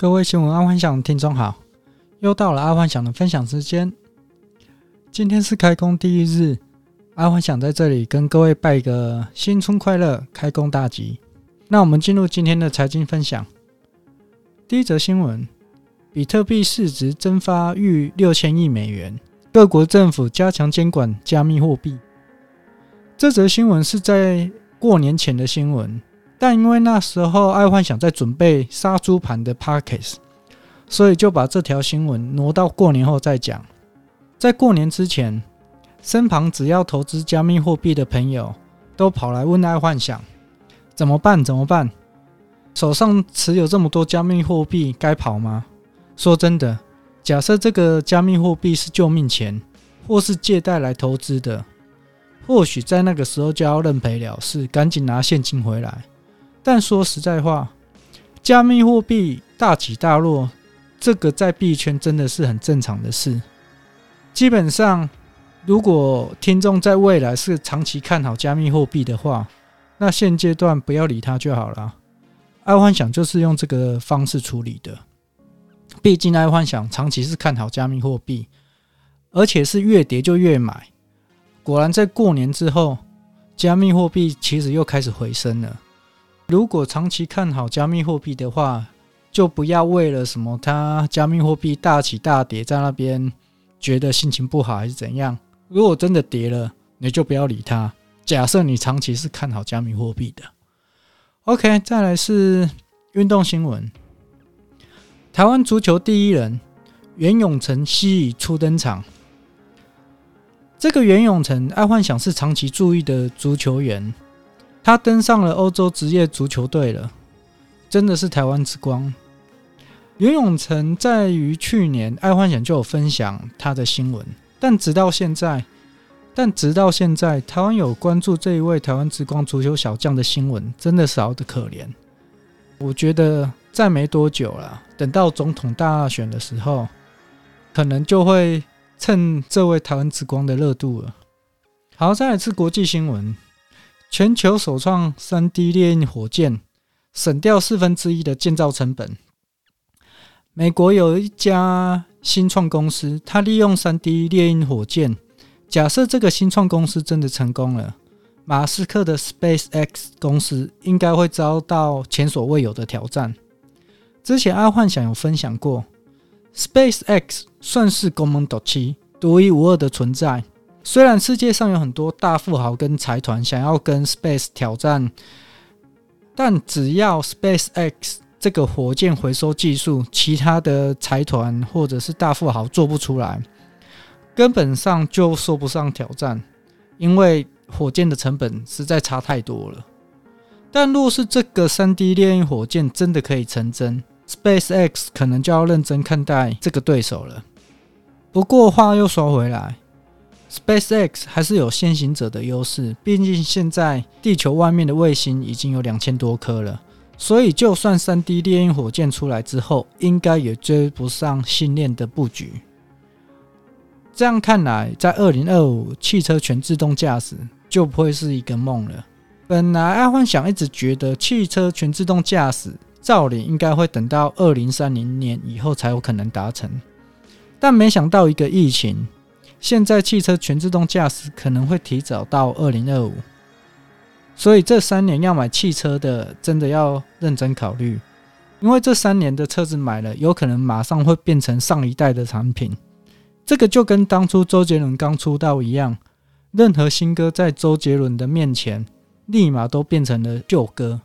各位新闻阿幻想听众好，又到了阿幻想的分享时间。今天是开工第一日，阿幻想在这里跟各位拜个新春快乐，开工大吉。那我们进入今天的财经分享。第一则新闻：比特币市值蒸发逾六千亿美元，各国政府加强监管加密货币。这则新闻是在过年前的新闻。但因为那时候爱幻想在准备杀猪盘的 Podcast，所以就把这条新闻挪到过年后再讲。在过年之前，身旁只要投资加密货币的朋友都跑来问爱幻想怎么办？怎么办？手上持有这么多加密货币，该跑吗？说真的，假设这个加密货币是救命钱，或是借贷来投资的，或许在那个时候就要认赔了事，赶紧拿现金回来。但说实在话，加密货币大起大落，这个在币圈真的是很正常的事。基本上，如果听众在未来是长期看好加密货币的话，那现阶段不要理它就好了。爱幻想就是用这个方式处理的。毕竟爱幻想长期是看好加密货币，而且是越跌就越买。果然，在过年之后，加密货币其实又开始回升了。如果长期看好加密货币的话，就不要为了什么它加密货币大起大跌，在那边觉得心情不好还是怎样。如果真的跌了，你就不要理它。假设你长期是看好加密货币的，OK，再来是运动新闻。台湾足球第一人袁永成曦已初登场。这个袁永成，爱幻想是长期注意的足球员。他登上了欧洲职业足球队了，真的是台湾之光。袁永成在于去年爱幻想就有分享他的新闻，但直到现在，但直到现在，台湾有关注这一位台湾之光足球小将的新闻，真的少得可怜。我觉得再没多久了，等到总统大选的时候，可能就会趁这位台湾之光的热度了。好，再来是国际新闻。全球首创 3D 列印火箭，省掉四分之一的建造成本。美国有一家新创公司，它利用 3D 列印火箭。假设这个新创公司真的成功了，马斯克的 SpaceX 公司应该会遭到前所未有的挑战。之前阿幻想有分享过，SpaceX 算是公门独起、独一无二的存在。虽然世界上有很多大富豪跟财团想要跟 Space 挑战，但只要 SpaceX 这个火箭回收技术，其他的财团或者是大富豪做不出来，根本上就说不上挑战，因为火箭的成本实在差太多了。但若是这个 3D 猎鹰火箭真的可以成真，SpaceX 可能就要认真看待这个对手了。不过话又说回来。SpaceX 还是有先行者的优势，毕竟现在地球外面的卫星已经有两千多颗了，所以就算 3D 列印火箭出来之后，应该也追不上星链的布局。这样看来，在二零二五，汽车全自动驾驶就不会是一个梦了。本来爱幻想一直觉得汽车全自动驾驶照理应该会等到二零三零年以后才有可能达成，但没想到一个疫情。现在汽车全自动驾驶可能会提早到二零二五，所以这三年要买汽车的真的要认真考虑，因为这三年的车子买了，有可能马上会变成上一代的产品。这个就跟当初周杰伦刚出道一样，任何新歌在周杰伦的面前，立马都变成了旧歌。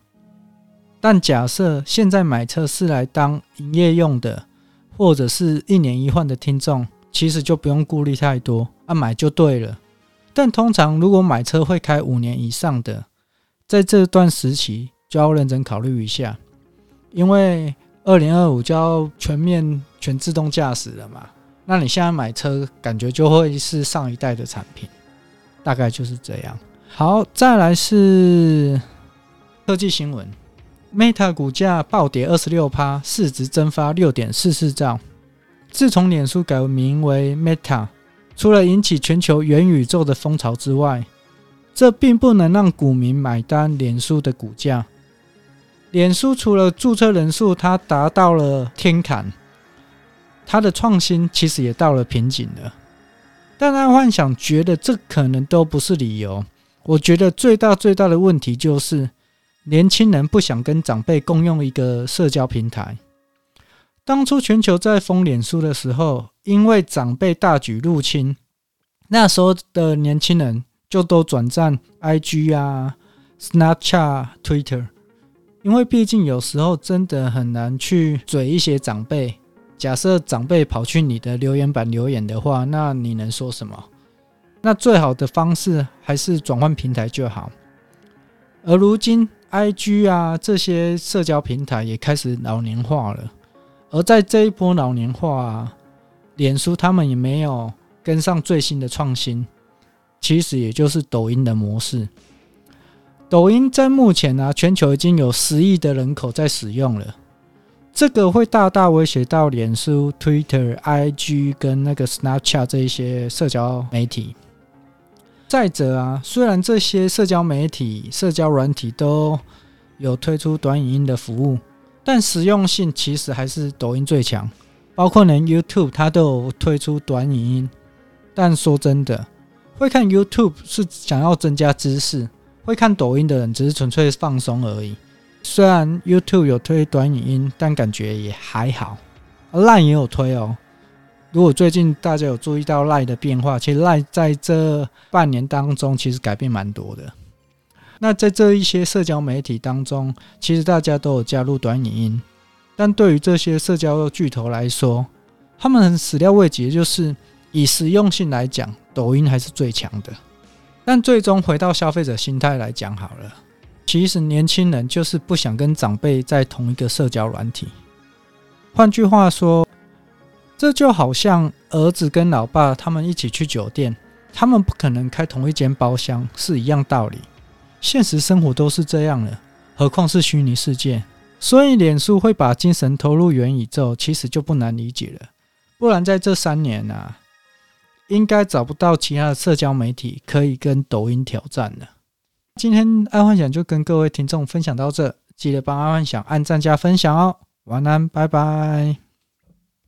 但假设现在买车是来当营业用的，或者是一年一换的听众。其实就不用顾虑太多，啊，买就对了。但通常如果买车会开五年以上的，在这段时期就要认真考虑一下，因为二零二五就要全面全自动驾驶了嘛。那你现在买车，感觉就会是上一代的产品，大概就是这样。好，再来是科技新闻，Meta 股价暴跌二十六趴，市值蒸发六点四四兆。自从脸书改名为 Meta，除了引起全球元宇宙的风潮之外，这并不能让股民买单脸书的股价。脸书除了注册人数它达到了天坎，它的创新其实也到了瓶颈了。但爱幻想觉得这可能都不是理由。我觉得最大最大的问题就是年轻人不想跟长辈共用一个社交平台。当初全球在封脸书的时候，因为长辈大举入侵，那时候的年轻人就都转战 IG 啊、Snapchat、Twitter，因为毕竟有时候真的很难去嘴一些长辈。假设长辈跑去你的留言板留言的话，那你能说什么？那最好的方式还是转换平台就好。而如今，IG 啊这些社交平台也开始老年化了。而在这一波老年化啊，脸书他们也没有跟上最新的创新。其实也就是抖音的模式。抖音在目前啊，全球已经有十亿的人口在使用了。这个会大大威胁到脸书、Twitter、IG 跟那个 Snapchat 这一些社交媒体。再者啊，虽然这些社交媒体、社交软体都有推出短影音的服务，但实用性其实还是抖音最强。包括连 YouTube 它都有推出短影音，但说真的，会看 YouTube 是想要增加知识，会看抖音的人只是纯粹放松而已。虽然 YouTube 有推短影音，但感觉也还好。Line 也有推哦。如果最近大家有注意到 Line 的变化，其实 Line 在这半年当中其实改变蛮多的。那在这一些社交媒体当中，其实大家都有加入短影音，但对于这些社交巨头来说，他们很始料未及，就是以实用性来讲，抖音还是最强的。但最终回到消费者心态来讲好了。其实年轻人就是不想跟长辈在同一个社交软体。换句话说，这就好像儿子跟老爸他们一起去酒店，他们不可能开同一间包厢，是一样道理。现实生活都是这样了，何况是虚拟世界？所以脸书会把精神投入元宇宙，其实就不难理解了。不然在这三年啊，应该找不到其他的社交媒体可以跟抖音挑战了。今天爱幻想就跟各位听众分享到这，记得帮爱幻想按赞加分享哦。晚安，拜拜。